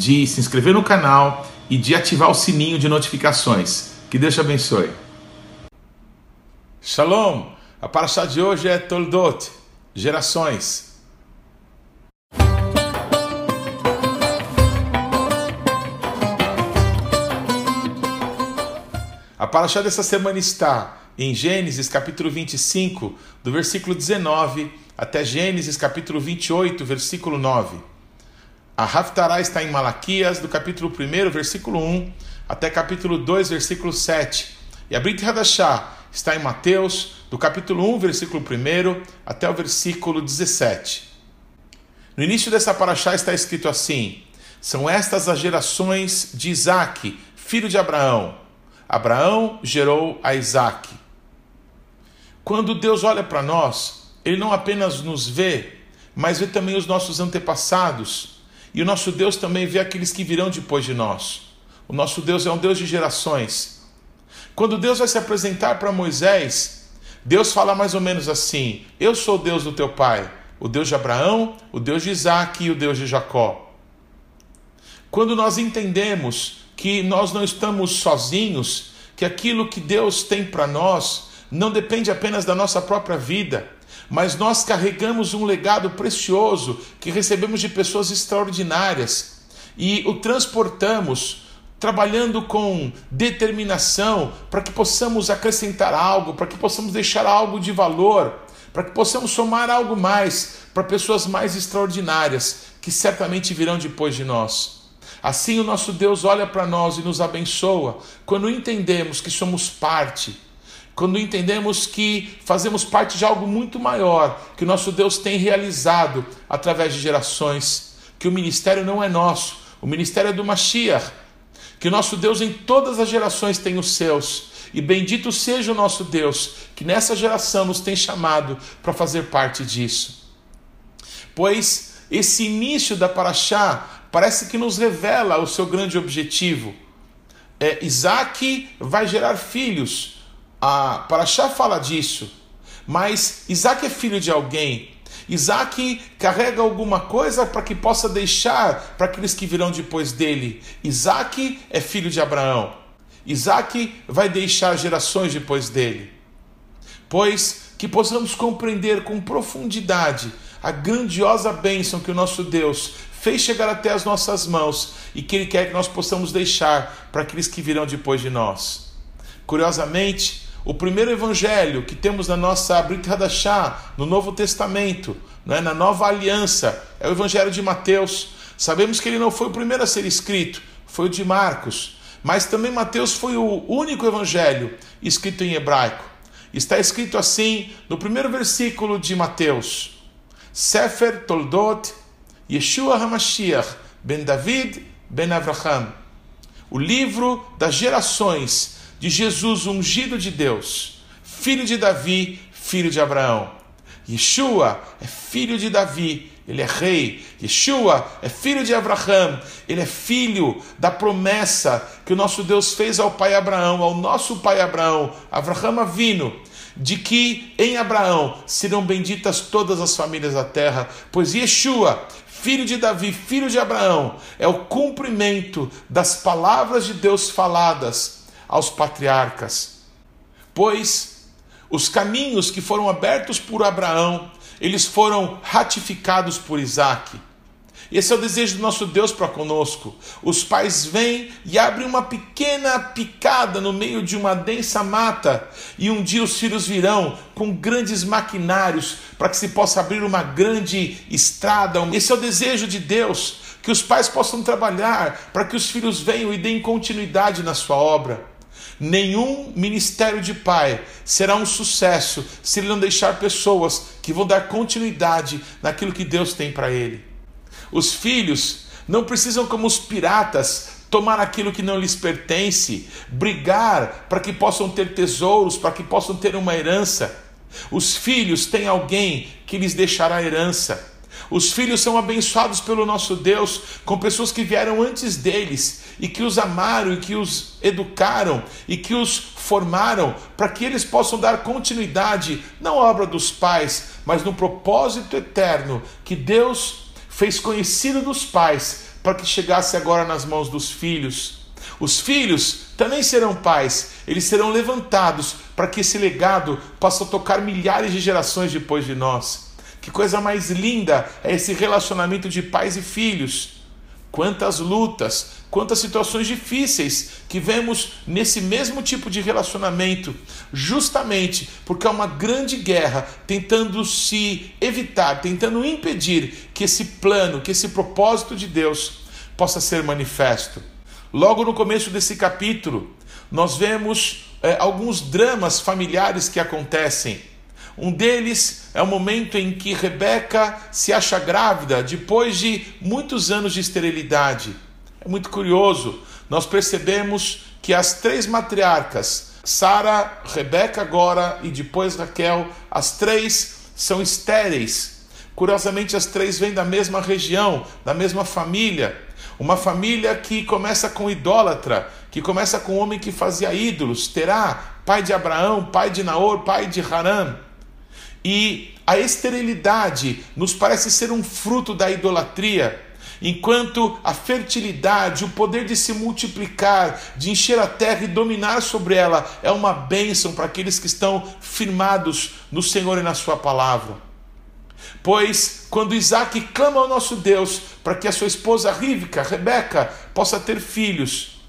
de se inscrever no canal e de ativar o sininho de notificações. Que Deus te abençoe. Shalom! A paraxá de hoje é Toldot, gerações. A paraxá dessa semana está em Gênesis capítulo 25, do versículo 19 até Gênesis capítulo 28, versículo 9. A Haftarah está em Malaquias, do capítulo 1, versículo 1, até capítulo 2, versículo 7. E a Brit Hadashah está em Mateus, do capítulo 1, versículo 1, até o versículo 17. No início dessa paraxá está escrito assim: São estas as gerações de Isaac, filho de Abraão. Abraão gerou a Isaac. Quando Deus olha para nós, Ele não apenas nos vê, mas vê também os nossos antepassados e o nosso Deus também vê aqueles que virão depois de nós. O nosso Deus é um Deus de gerações. Quando Deus vai se apresentar para Moisés, Deus fala mais ou menos assim: Eu sou o Deus do teu pai, o Deus de Abraão, o Deus de Isaac e o Deus de Jacó. Quando nós entendemos que nós não estamos sozinhos, que aquilo que Deus tem para nós não depende apenas da nossa própria vida, mas nós carregamos um legado precioso que recebemos de pessoas extraordinárias e o transportamos trabalhando com determinação para que possamos acrescentar algo, para que possamos deixar algo de valor, para que possamos somar algo mais para pessoas mais extraordinárias que certamente virão depois de nós. Assim o nosso Deus olha para nós e nos abençoa quando entendemos que somos parte quando entendemos que fazemos parte de algo muito maior que o nosso Deus tem realizado através de gerações, que o ministério não é nosso, o ministério é do Mashiach, que o nosso Deus em todas as gerações tem os seus, e bendito seja o nosso Deus, que nessa geração nos tem chamado para fazer parte disso. Pois esse início da Paraxá parece que nos revela o seu grande objetivo. É, Isaac vai gerar filhos, a Paraxá fala disso, mas Isaac é filho de alguém. Isaac carrega alguma coisa para que possa deixar para aqueles que virão depois dele. Isaac é filho de Abraão. Isaac vai deixar gerações depois dele. Pois que possamos compreender com profundidade a grandiosa bênção que o nosso Deus fez chegar até as nossas mãos e que Ele quer que nós possamos deixar para aqueles que virão depois de nós. Curiosamente, o primeiro evangelho que temos na nossa Brit Hadashah, no Novo Testamento, né, na Nova Aliança, é o evangelho de Mateus. Sabemos que ele não foi o primeiro a ser escrito, foi o de Marcos. Mas também Mateus foi o único evangelho escrito em hebraico. Está escrito assim no primeiro versículo de Mateus: Sefer Toldot Yeshua HaMashiach ben David ben Avraham. O livro das gerações de Jesus, ungido de Deus, filho de Davi, filho de Abraão. Yeshua é filho de Davi, ele é rei. Yeshua é filho de Abraão, ele é filho da promessa que o nosso Deus fez ao pai Abraão, ao nosso pai Abraão, Abraão Avino, de que em Abraão serão benditas todas as famílias da terra, pois Yeshua, filho de Davi, filho de Abraão, é o cumprimento das palavras de Deus faladas aos patriarcas. Pois os caminhos que foram abertos por Abraão, eles foram ratificados por Isaac. Esse é o desejo do nosso Deus para conosco. Os pais vêm e abrem uma pequena picada no meio de uma densa mata, e um dia os filhos virão com grandes maquinários para que se possa abrir uma grande estrada. Esse é o desejo de Deus, que os pais possam trabalhar para que os filhos venham e deem continuidade na sua obra. Nenhum ministério de pai será um sucesso se ele não deixar pessoas que vão dar continuidade naquilo que Deus tem para ele. Os filhos não precisam, como os piratas, tomar aquilo que não lhes pertence, brigar para que possam ter tesouros, para que possam ter uma herança. Os filhos têm alguém que lhes deixará herança. Os filhos são abençoados pelo nosso Deus com pessoas que vieram antes deles e que os amaram e que os educaram e que os formaram para que eles possam dar continuidade não à obra dos pais, mas no propósito eterno que Deus fez conhecido dos pais para que chegasse agora nas mãos dos filhos. Os filhos também serão pais, eles serão levantados para que esse legado possa tocar milhares de gerações depois de nós. Que coisa mais linda é esse relacionamento de pais e filhos. Quantas lutas, quantas situações difíceis que vemos nesse mesmo tipo de relacionamento, justamente porque é uma grande guerra tentando se evitar, tentando impedir que esse plano, que esse propósito de Deus possa ser manifesto. Logo no começo desse capítulo, nós vemos é, alguns dramas familiares que acontecem. Um deles é o momento em que Rebeca se acha grávida depois de muitos anos de esterilidade. É muito curioso, nós percebemos que as três matriarcas, Sara, Rebeca agora e depois Raquel, as três são estéreis. Curiosamente, as três vêm da mesma região, da mesma família. Uma família que começa com idólatra, que começa com um homem que fazia ídolos, Terá, pai de Abraão, pai de Naor, pai de Haran. E a esterilidade nos parece ser um fruto da idolatria, enquanto a fertilidade, o poder de se multiplicar, de encher a terra e dominar sobre ela, é uma bênção para aqueles que estão firmados no Senhor e na Sua palavra. Pois quando Isaac clama ao nosso Deus para que a sua esposa Rívica, Rebeca, possa ter filhos,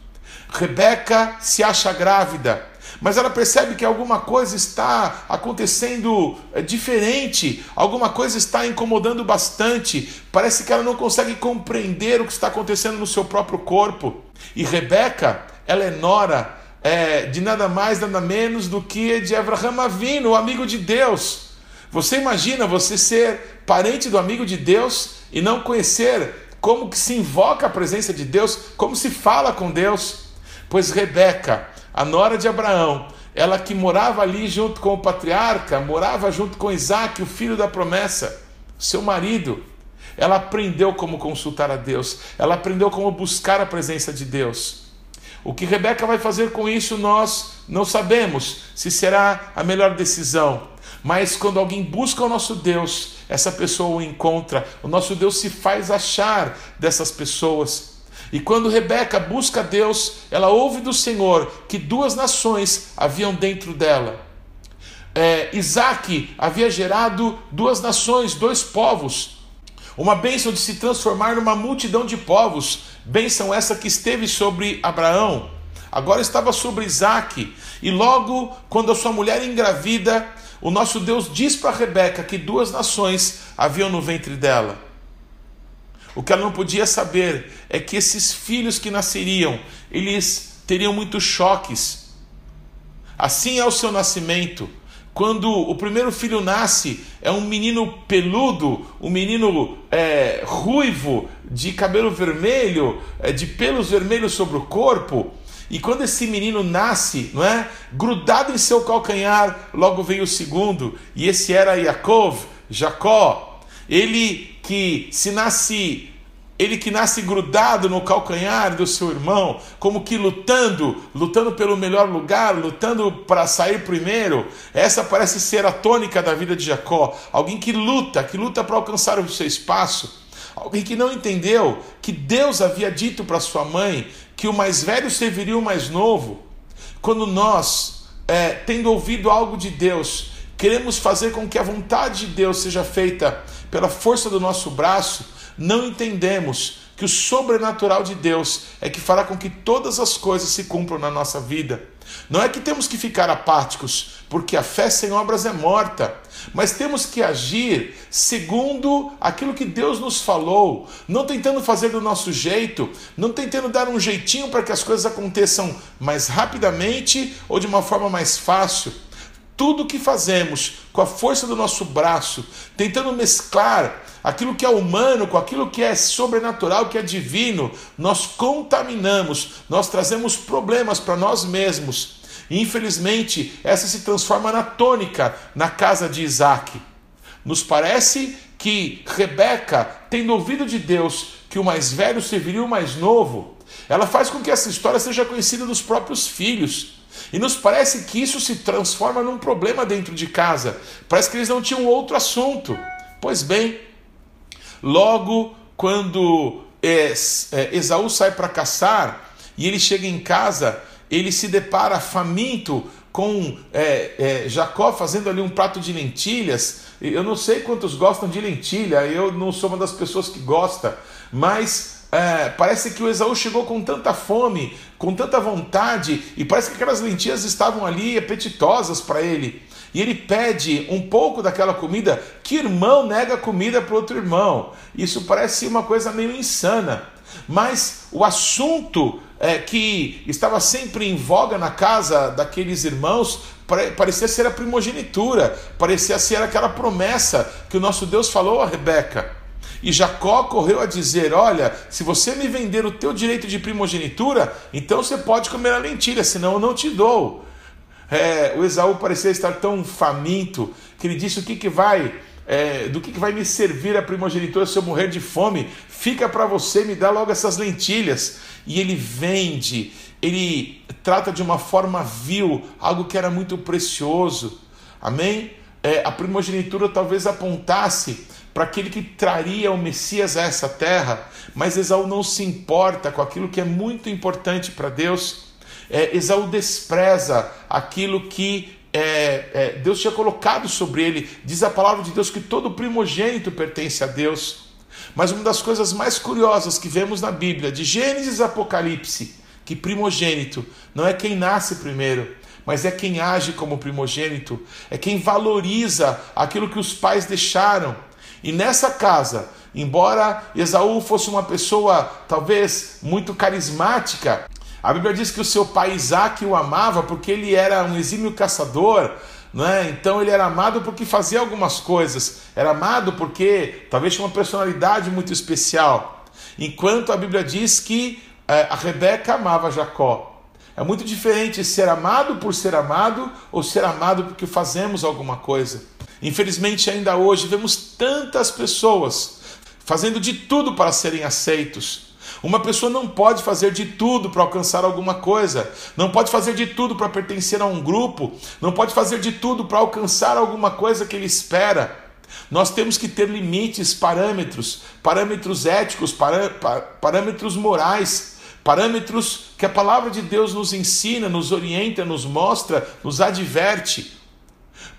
Rebeca se acha grávida mas ela percebe que alguma coisa está acontecendo é, diferente, alguma coisa está incomodando bastante. Parece que ela não consegue compreender o que está acontecendo no seu próprio corpo. E Rebeca, ela é nora é, de nada mais, nada menos do que de Abraham Avino, o amigo de Deus. Você imagina você ser parente do amigo de Deus e não conhecer como que se invoca a presença de Deus, como se fala com Deus? Pois Rebeca, a nora de Abraão, ela que morava ali junto com o patriarca, morava junto com Isaac, o filho da promessa, seu marido. Ela aprendeu como consultar a Deus, ela aprendeu como buscar a presença de Deus. O que Rebeca vai fazer com isso, nós não sabemos se será a melhor decisão. Mas quando alguém busca o nosso Deus, essa pessoa o encontra, o nosso Deus se faz achar dessas pessoas. E quando Rebeca busca Deus, ela ouve do Senhor que duas nações haviam dentro dela. É, Isaac havia gerado duas nações, dois povos. Uma bênção de se transformar numa multidão de povos. Bênção essa que esteve sobre Abraão, agora estava sobre Isaac. E logo, quando a sua mulher engravida, o nosso Deus diz para Rebeca que duas nações haviam no ventre dela. O que ela não podia saber é que esses filhos que nasceriam, eles teriam muitos choques. Assim é o seu nascimento. Quando o primeiro filho nasce, é um menino peludo, um menino é, ruivo, de cabelo vermelho, é, de pelos vermelhos sobre o corpo. E quando esse menino nasce, não é? Grudado em seu calcanhar, logo vem o segundo, e esse era Yaakov, Jacó. Ele que se nasce ele que nasce grudado no calcanhar do seu irmão, como que lutando, lutando pelo melhor lugar, lutando para sair primeiro. Essa parece ser a tônica da vida de Jacó. Alguém que luta, que luta para alcançar o seu espaço. Alguém que não entendeu que Deus havia dito para sua mãe que o mais velho serviria o mais novo. Quando nós, é, tendo ouvido algo de Deus, queremos fazer com que a vontade de Deus seja feita pela força do nosso braço, não entendemos que o sobrenatural de Deus é que fará com que todas as coisas se cumpram na nossa vida. Não é que temos que ficar apáticos, porque a fé sem obras é morta, mas temos que agir segundo aquilo que Deus nos falou, não tentando fazer do nosso jeito, não tentando dar um jeitinho para que as coisas aconteçam mais rapidamente ou de uma forma mais fácil tudo que fazemos com a força do nosso braço, tentando mesclar aquilo que é humano com aquilo que é sobrenatural, que é divino, nós contaminamos, nós trazemos problemas para nós mesmos. E, infelizmente, essa se transforma na tônica na casa de Isaac. Nos parece que Rebeca, tendo ouvido de Deus que o mais velho serviria o mais novo, ela faz com que essa história seja conhecida dos próprios filhos. E nos parece que isso se transforma num problema dentro de casa. Parece que eles não tinham outro assunto. Pois bem, logo quando é, é, Esaú sai para caçar e ele chega em casa, ele se depara faminto com é, é, Jacó fazendo ali um prato de lentilhas. Eu não sei quantos gostam de lentilha, eu não sou uma das pessoas que gosta, mas é, parece que o Esaú chegou com tanta fome, com tanta vontade, e parece que aquelas lentilhas estavam ali apetitosas para ele. E ele pede um pouco daquela comida, que irmão nega comida para outro irmão. Isso parece uma coisa meio insana. Mas o assunto é, que estava sempre em voga na casa daqueles irmãos parecia ser a primogenitura, parecia ser aquela promessa que o nosso Deus falou a Rebeca. E Jacó correu a dizer: Olha, se você me vender o teu direito de primogenitura, então você pode comer a lentilha, senão eu não te dou. É, o Esaú parecia estar tão faminto que ele disse: O que, que vai é, do que, que vai me servir a primogenitura se eu morrer de fome? Fica para você, me dá logo essas lentilhas. E ele vende, ele trata de uma forma vil algo que era muito precioso. Amém? É, a primogenitura talvez apontasse para aquele que traria o Messias a essa terra, mas Esaú não se importa com aquilo que é muito importante para Deus. É, Esaú despreza aquilo que é, é, Deus tinha colocado sobre ele. Diz a palavra de Deus que todo primogênito pertence a Deus. Mas uma das coisas mais curiosas que vemos na Bíblia, de Gênesis e Apocalipse, que primogênito não é quem nasce primeiro, mas é quem age como primogênito, é quem valoriza aquilo que os pais deixaram. E nessa casa, embora Esaú fosse uma pessoa talvez muito carismática, a Bíblia diz que o seu pai Isaac o amava porque ele era um exímio caçador, é? Então ele era amado porque fazia algumas coisas, era amado porque talvez tinha uma personalidade muito especial. Enquanto a Bíblia diz que é, a Rebeca amava Jacó. É muito diferente ser amado por ser amado ou ser amado porque fazemos alguma coisa. Infelizmente, ainda hoje vemos tantas pessoas fazendo de tudo para serem aceitos, uma pessoa não pode fazer de tudo para alcançar alguma coisa, não pode fazer de tudo para pertencer a um grupo, não pode fazer de tudo para alcançar alguma coisa que ele espera. Nós temos que ter limites, parâmetros, parâmetros éticos, parâmetros morais, parâmetros que a palavra de Deus nos ensina, nos orienta, nos mostra, nos adverte.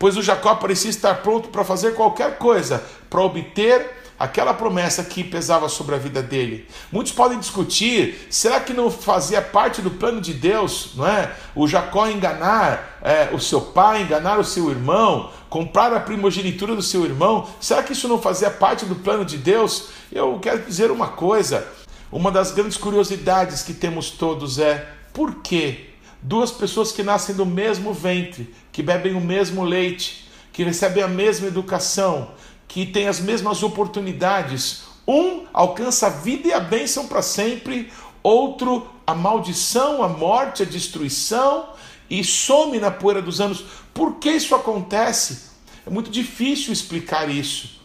Pois o Jacó parecia estar pronto para fazer qualquer coisa para obter aquela promessa que pesava sobre a vida dele. Muitos podem discutir: será que não fazia parte do plano de Deus, não é? O Jacó enganar é, o seu pai, enganar o seu irmão, comprar a primogenitura do seu irmão? Será que isso não fazia parte do plano de Deus? Eu quero dizer uma coisa: uma das grandes curiosidades que temos todos é por que duas pessoas que nascem do mesmo ventre, que bebem o mesmo leite, que recebem a mesma educação, que tem as mesmas oportunidades. Um alcança a vida e a bênção para sempre, outro a maldição, a morte, a destruição e some na poeira dos anos. Por que isso acontece? É muito difícil explicar isso.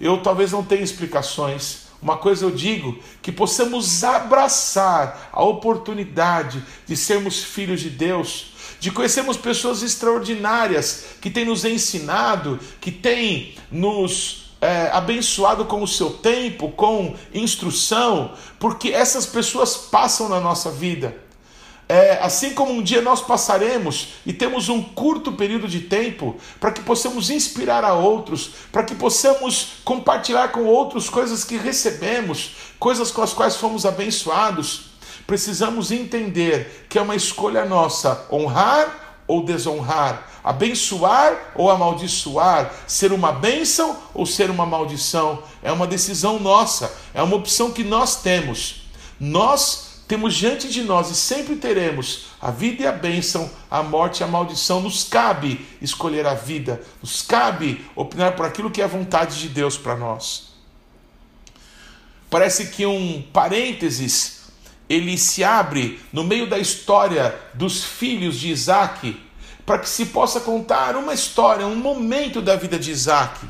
Eu talvez não tenha explicações. Uma coisa eu digo, que possamos abraçar a oportunidade de sermos filhos de Deus, de conhecermos pessoas extraordinárias que têm nos ensinado, que têm nos é, abençoado com o seu tempo, com instrução, porque essas pessoas passam na nossa vida. É, assim como um dia nós passaremos e temos um curto período de tempo para que possamos inspirar a outros, para que possamos compartilhar com outros coisas que recebemos, coisas com as quais fomos abençoados precisamos entender que é uma escolha nossa honrar ou desonrar, abençoar ou amaldiçoar, ser uma bênção ou ser uma maldição. É uma decisão nossa, é uma opção que nós temos. Nós temos diante de nós e sempre teremos a vida e a bênção, a morte e a maldição. Nos cabe escolher a vida, nos cabe opinar por aquilo que é a vontade de Deus para nós. Parece que um parênteses ele se abre no meio da história dos filhos de Isaac, para que se possa contar uma história, um momento da vida de Isaac.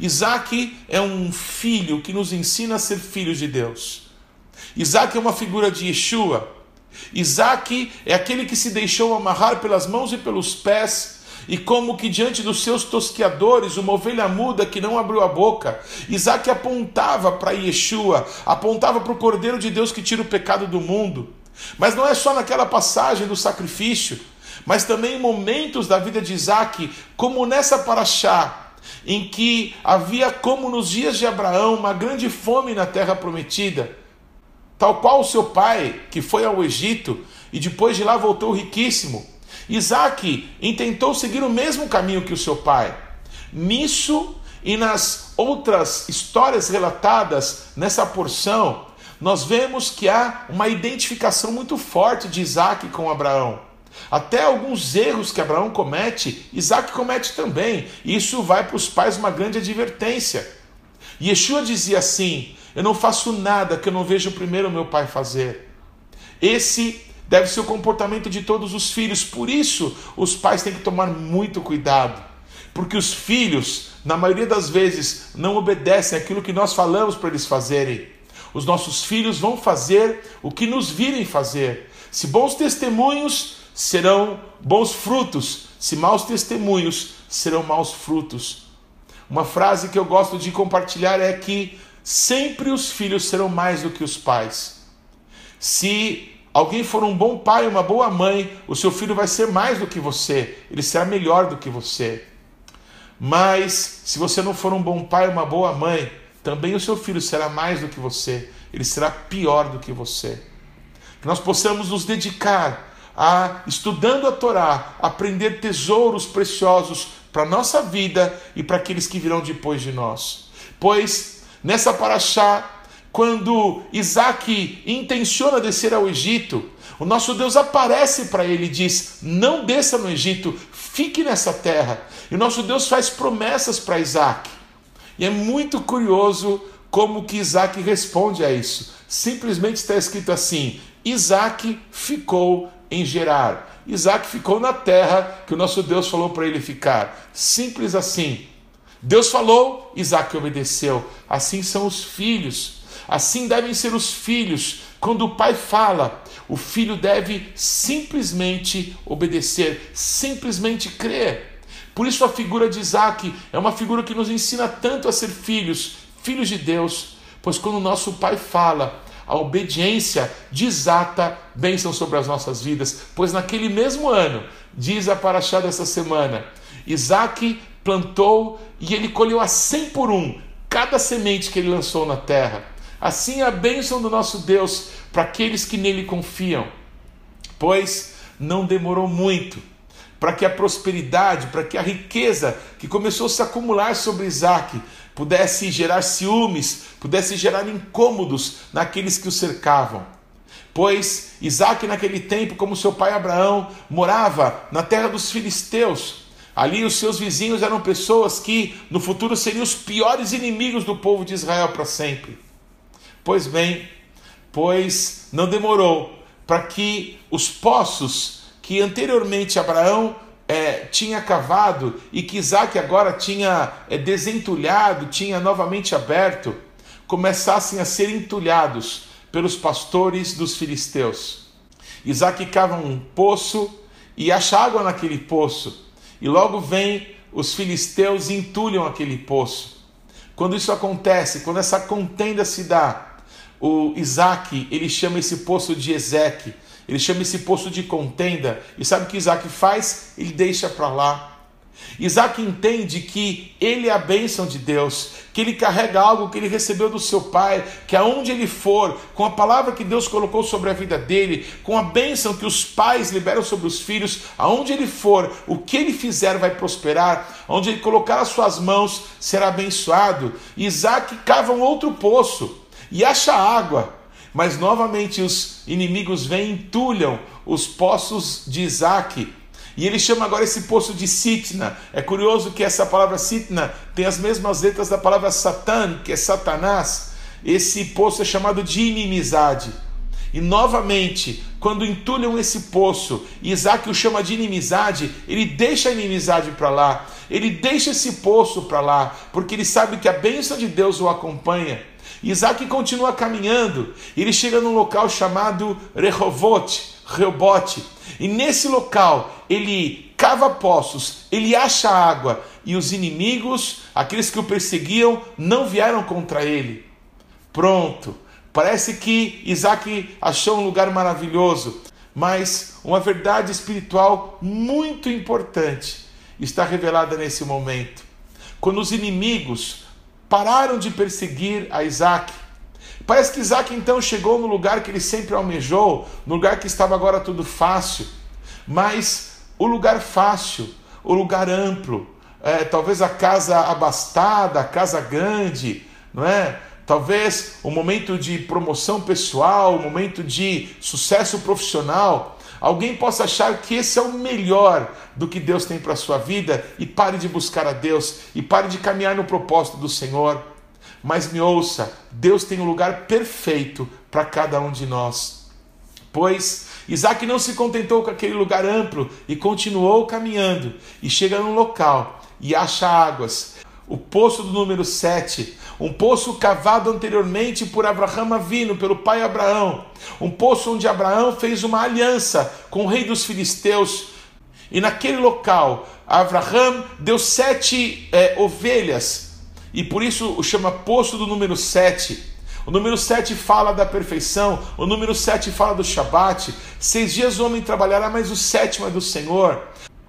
Isaac é um filho que nos ensina a ser filhos de Deus. Isaac é uma figura de Yeshua. Isaac é aquele que se deixou amarrar pelas mãos e pelos pés, e como que diante dos seus tosqueadores, uma ovelha muda que não abriu a boca, Isaac apontava para Yeshua, apontava para o Cordeiro de Deus que tira o pecado do mundo. Mas não é só naquela passagem do sacrifício, mas também em momentos da vida de Isaac, como nessa paraxá, em que havia, como nos dias de Abraão, uma grande fome na terra prometida tal qual o seu pai, que foi ao Egito e depois de lá voltou riquíssimo. Isaac intentou seguir o mesmo caminho que o seu pai. Nisso e nas outras histórias relatadas nessa porção, nós vemos que há uma identificação muito forte de Isaac com Abraão. Até alguns erros que Abraão comete, Isaac comete também. E isso vai para os pais uma grande advertência. Yeshua dizia assim: eu não faço nada que eu não vejo primeiro meu pai fazer. Esse deve ser o comportamento de todos os filhos. Por isso, os pais têm que tomar muito cuidado. Porque os filhos, na maioria das vezes, não obedecem aquilo que nós falamos para eles fazerem. Os nossos filhos vão fazer o que nos virem fazer. Se bons testemunhos, serão bons frutos. Se maus testemunhos, serão maus frutos. Uma frase que eu gosto de compartilhar é que sempre os filhos serão mais do que os pais. Se alguém for um bom pai, uma boa mãe, o seu filho vai ser mais do que você, ele será melhor do que você. Mas se você não for um bom pai, uma boa mãe, também o seu filho será mais do que você, ele será pior do que você. Que nós possamos nos dedicar a estudando a Torá, aprender tesouros preciosos para a nossa vida e para aqueles que virão depois de nós. Pois Nessa paraxá, quando Isaac intenciona descer ao Egito, o nosso Deus aparece para ele e diz: Não desça no Egito, fique nessa terra. E o nosso Deus faz promessas para Isaac. E é muito curioso como que Isaac responde a isso. Simplesmente está escrito assim: Isaac ficou em Gerar. Isaac ficou na terra que o nosso Deus falou para ele ficar. Simples assim. Deus falou, Isaac obedeceu. Assim são os filhos. Assim devem ser os filhos. Quando o pai fala, o filho deve simplesmente obedecer, simplesmente crer. Por isso a figura de Isaac é uma figura que nos ensina tanto a ser filhos, filhos de Deus, pois quando o nosso pai fala, a obediência desata bênção sobre as nossas vidas, pois naquele mesmo ano, diz a paraxá dessa semana, Isaac plantou e ele colheu a cem por um cada semente que ele lançou na terra. Assim é a bênção do nosso Deus para aqueles que nele confiam. Pois não demorou muito para que a prosperidade, para que a riqueza que começou a se acumular sobre Isaac pudesse gerar ciúmes, pudesse gerar incômodos naqueles que o cercavam. Pois Isaac, naquele tempo, como seu pai Abraão, morava na terra dos filisteus, Ali os seus vizinhos eram pessoas que no futuro seriam os piores inimigos do povo de Israel para sempre. Pois bem, pois não demorou para que os poços que anteriormente Abraão é, tinha cavado e que Isaac agora tinha é, desentulhado, tinha novamente aberto, começassem a ser entulhados pelos pastores dos filisteus. Isaac cava um poço e acha água naquele poço. E logo vem os filisteus e entulham aquele poço. Quando isso acontece, quando essa contenda se dá, o Isaac, ele chama esse poço de Ezeque, ele chama esse poço de contenda, e sabe o que Isaac faz? Ele deixa para lá Isaac entende que ele é a bênção de Deus, que ele carrega algo que ele recebeu do seu pai, que aonde ele for, com a palavra que Deus colocou sobre a vida dele, com a bênção que os pais liberam sobre os filhos, aonde ele for, o que ele fizer vai prosperar, onde ele colocar as suas mãos será abençoado. Isaac cava um outro poço e acha água. Mas novamente os inimigos vêm e entulham os poços de Isaac. E ele chama agora esse poço de Sitna. É curioso que essa palavra Sitna tem as mesmas letras da palavra Satan, que é Satanás. Esse poço é chamado de inimizade. E novamente, quando entulham esse poço, Isaac o chama de inimizade, ele deixa a inimizade para lá, ele deixa esse poço para lá, porque ele sabe que a bênção de Deus o acompanha. Isaac continua caminhando, ele chega num local chamado Rehovot, Rehobote, e nesse local ele cava poços, ele acha água, e os inimigos, aqueles que o perseguiam, não vieram contra ele. Pronto, Parece que Isaac achou um lugar maravilhoso, mas uma verdade espiritual muito importante está revelada nesse momento. Quando os inimigos pararam de perseguir a Isaac, parece que Isaac então chegou no lugar que ele sempre almejou, no lugar que estava agora tudo fácil, mas o lugar fácil, o lugar amplo, é, talvez a casa abastada, a casa grande, não é? talvez um momento de promoção pessoal, um momento de sucesso profissional, alguém possa achar que esse é o melhor do que Deus tem para a sua vida e pare de buscar a Deus e pare de caminhar no propósito do Senhor. Mas me ouça, Deus tem um lugar perfeito para cada um de nós. Pois Isaac não se contentou com aquele lugar amplo e continuou caminhando e chega num local e acha águas. O poço do número 7, um poço cavado anteriormente por Abraão Avino, pelo pai Abraão, um poço onde Abraão fez uma aliança com o rei dos filisteus, e naquele local Abraão deu sete é, ovelhas, e por isso o chama poço do número 7. O número 7 fala da perfeição, o número 7 fala do Shabat. Seis dias o homem trabalhará, mas o sétimo é do Senhor.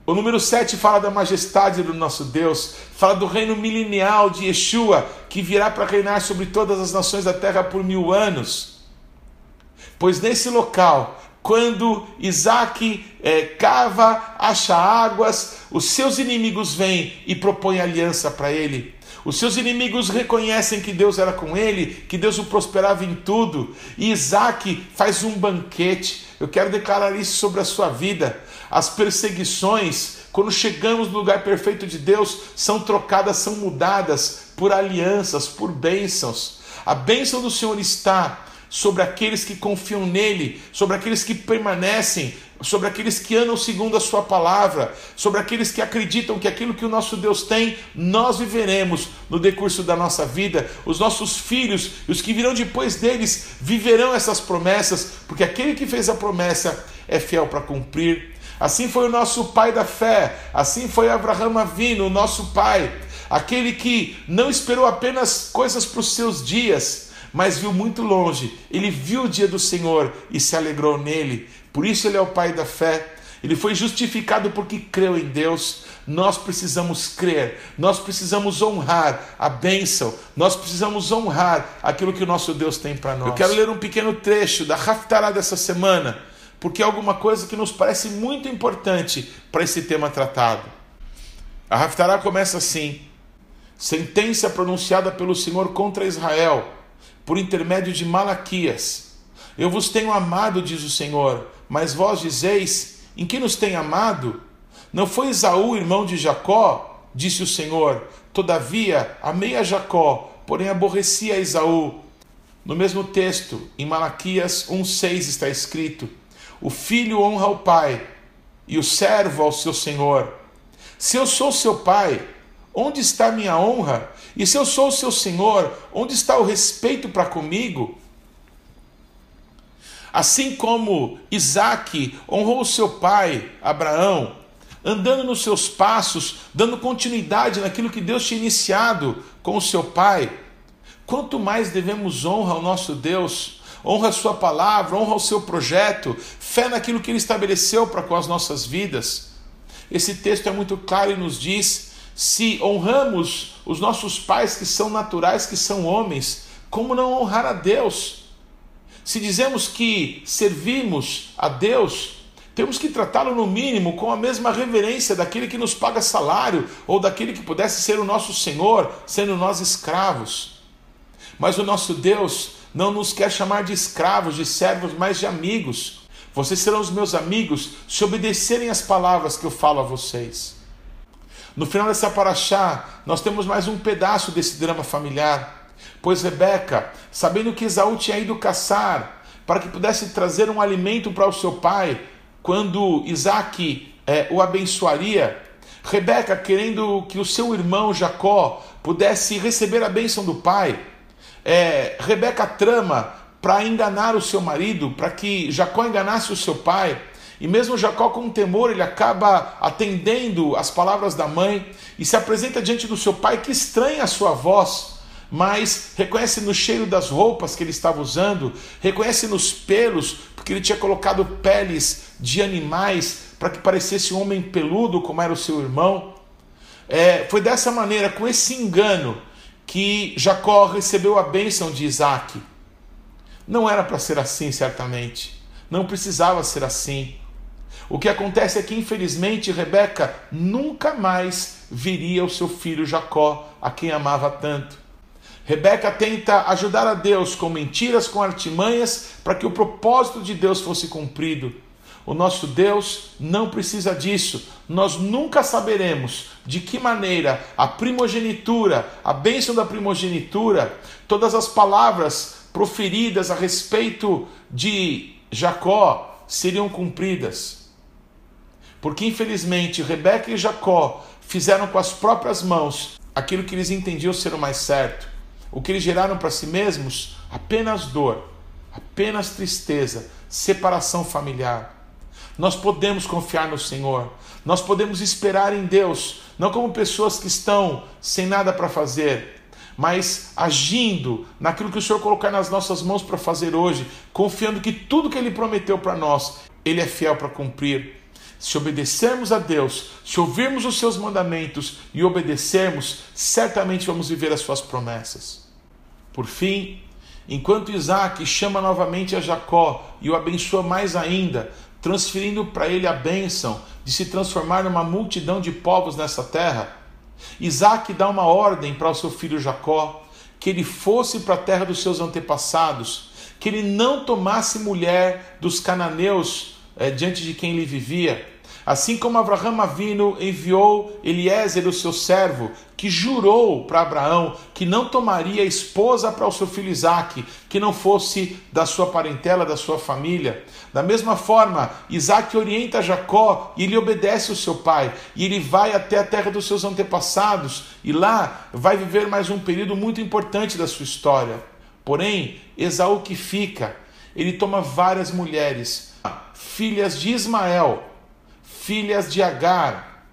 O número 7 fala da majestade do nosso Deus, fala do reino milenial de Yeshua, que virá para reinar sobre todas as nações da terra por mil anos. Pois nesse local, quando Isaac é, cava, acha águas, os seus inimigos vêm e propõem aliança para ele. Os seus inimigos reconhecem que Deus era com ele, que Deus o prosperava em tudo. E Isaac faz um banquete. Eu quero declarar isso sobre a sua vida. As perseguições, quando chegamos no lugar perfeito de Deus, são trocadas, são mudadas por alianças, por bênçãos. A bênção do Senhor está sobre aqueles que confiam nele, sobre aqueles que permanecem, sobre aqueles que andam segundo a sua palavra, sobre aqueles que acreditam que aquilo que o nosso Deus tem, nós viveremos no decurso da nossa vida. Os nossos filhos e os que virão depois deles viverão essas promessas, porque aquele que fez a promessa é fiel para cumprir. Assim foi o nosso pai da fé, assim foi Abraão Avino, o nosso pai, aquele que não esperou apenas coisas para os seus dias, mas viu muito longe. Ele viu o dia do Senhor e se alegrou nele. Por isso ele é o pai da fé. Ele foi justificado porque creu em Deus. Nós precisamos crer, nós precisamos honrar a bênção, nós precisamos honrar aquilo que o nosso Deus tem para nós. Eu quero ler um pequeno trecho da Haftarah dessa semana porque é alguma coisa que nos parece muito importante para esse tema tratado. A Haftarah começa assim: sentença pronunciada pelo Senhor contra Israel, por intermédio de Malaquias. Eu vos tenho amado, diz o Senhor, mas vós dizeis: em que nos tem amado? Não foi Esaú, irmão de Jacó? Disse o Senhor. Todavia, amei a Jacó, porém aborreci a Esaú. No mesmo texto, em Malaquias 1,6 está escrito: o filho honra o pai e o servo ao seu senhor. Se eu sou seu pai, onde está minha honra? E se eu sou seu senhor, onde está o respeito para comigo? Assim como Isaac honrou seu pai, Abraão, andando nos seus passos, dando continuidade naquilo que Deus tinha iniciado com o seu pai, quanto mais devemos honra ao nosso Deus honra a sua palavra, honra o seu projeto, fé naquilo que ele estabeleceu para com as nossas vidas. Esse texto é muito claro e nos diz: se honramos os nossos pais que são naturais, que são homens, como não honrar a Deus? Se dizemos que servimos a Deus, temos que tratá-lo no mínimo com a mesma reverência daquele que nos paga salário ou daquele que pudesse ser o nosso Senhor, sendo nós escravos. Mas o nosso Deus não nos quer chamar de escravos, de servos, mas de amigos. Vocês serão os meus amigos se obedecerem as palavras que eu falo a vocês. No final dessa paraxá, nós temos mais um pedaço desse drama familiar. Pois Rebeca, sabendo que Esaú tinha ido caçar para que pudesse trazer um alimento para o seu pai, quando Isaac é, o abençoaria, Rebeca, querendo que o seu irmão Jacó pudesse receber a bênção do pai, é, Rebeca trama para enganar o seu marido, para que Jacó enganasse o seu pai. E mesmo Jacó, com temor, ele acaba atendendo as palavras da mãe e se apresenta diante do seu pai, que estranha a sua voz, mas reconhece no cheiro das roupas que ele estava usando, reconhece nos pelos, porque ele tinha colocado peles de animais para que parecesse um homem peludo, como era o seu irmão. É, foi dessa maneira, com esse engano, que Jacó recebeu a bênção de Isaac. Não era para ser assim, certamente. Não precisava ser assim. O que acontece é que, infelizmente, Rebeca nunca mais viria o seu filho Jacó, a quem amava tanto. Rebeca tenta ajudar a Deus com mentiras, com artimanhas, para que o propósito de Deus fosse cumprido. O nosso Deus não precisa disso. Nós nunca saberemos de que maneira a primogenitura, a bênção da primogenitura, todas as palavras proferidas a respeito de Jacó seriam cumpridas. Porque infelizmente Rebeca e Jacó fizeram com as próprias mãos aquilo que eles entendiam ser o mais certo. O que eles geraram para si mesmos? Apenas dor, apenas tristeza, separação familiar. Nós podemos confiar no Senhor, nós podemos esperar em Deus, não como pessoas que estão sem nada para fazer, mas agindo naquilo que o Senhor colocar nas nossas mãos para fazer hoje, confiando que tudo que Ele prometeu para nós, Ele é fiel para cumprir. Se obedecermos a Deus, se ouvirmos os seus mandamentos e obedecermos, certamente vamos viver as suas promessas. Por fim, enquanto Isaac chama novamente a Jacó e o abençoa mais ainda, transferindo para ele a bênção de se transformar numa multidão de povos nessa terra, Isaac dá uma ordem para o seu filho Jacó que ele fosse para a terra dos seus antepassados, que ele não tomasse mulher dos cananeus é, diante de quem ele vivia, Assim como Abraão Avino enviou Eliezer, o seu servo, que jurou para Abraão que não tomaria esposa para o seu filho Isaque, que não fosse da sua parentela, da sua família. Da mesma forma, Isaac orienta Jacó e ele obedece o seu pai, e ele vai até a terra dos seus antepassados, e lá vai viver mais um período muito importante da sua história. Porém, Esaú que fica, ele toma várias mulheres, filhas de Ismael, filhas de Agar.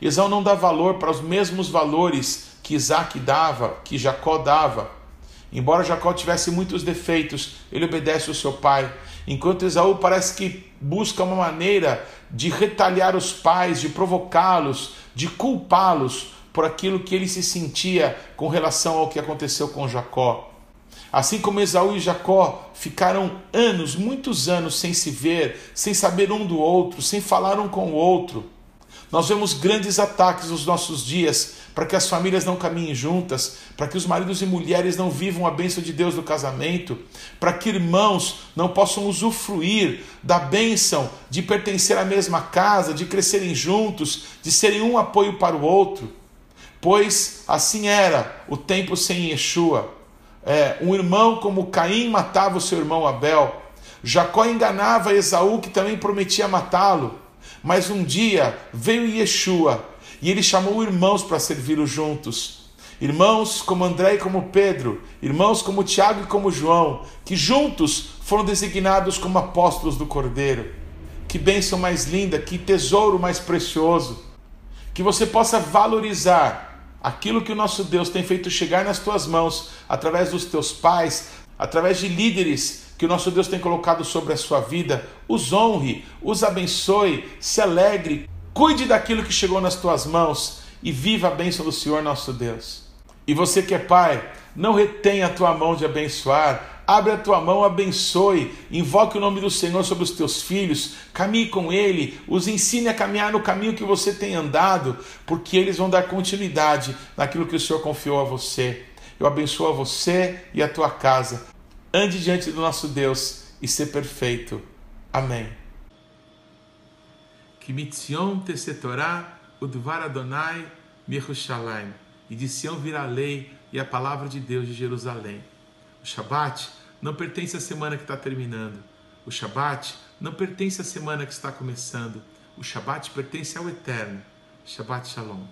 Esaú não dá valor para os mesmos valores que Isaac dava, que Jacó dava. Embora Jacó tivesse muitos defeitos, ele obedece ao seu pai. Enquanto Esaú parece que busca uma maneira de retalhar os pais, de provocá-los, de culpá-los por aquilo que ele se sentia com relação ao que aconteceu com Jacó. Assim como Esaú e Jacó ficaram anos, muitos anos sem se ver, sem saber um do outro, sem falar um com o outro. Nós vemos grandes ataques nos nossos dias para que as famílias não caminhem juntas, para que os maridos e mulheres não vivam a bênção de Deus no casamento, para que irmãos não possam usufruir da bênção de pertencer à mesma casa, de crescerem juntos, de serem um apoio para o outro. Pois assim era o tempo sem Yeshua é, um irmão como Caim matava o seu irmão Abel. Jacó enganava Esaú, que também prometia matá-lo. Mas um dia veio Yeshua e ele chamou irmãos para servi-lo juntos. Irmãos como André e como Pedro, irmãos como Tiago e como João, que juntos foram designados como apóstolos do Cordeiro. Que bênção mais linda, que tesouro mais precioso. Que você possa valorizar aquilo que o nosso Deus tem feito chegar nas tuas mãos através dos teus pais, através de líderes que o nosso Deus tem colocado sobre a sua vida, os honre, os abençoe, se alegre, cuide daquilo que chegou nas tuas mãos e viva a bênção do Senhor nosso Deus. E você que é pai, não retenha a tua mão de abençoar, Abre a tua mão, abençoe, invoque o nome do Senhor sobre os teus filhos, caminhe com ele, os ensine a caminhar no caminho que você tem andado, porque eles vão dar continuidade naquilo que o Senhor confiou a você. Eu abençoo a você e a tua casa. ande diante do nosso Deus e ser perfeito. Amém. Que mitzion tesetorá udvar Adonai Mirushalayim. E de Sião virá a lei e a palavra de Deus de Jerusalém. O Shabat não pertence à semana que está terminando. O Shabat não pertence à semana que está começando. O Shabat pertence ao Eterno. Shabat Shalom.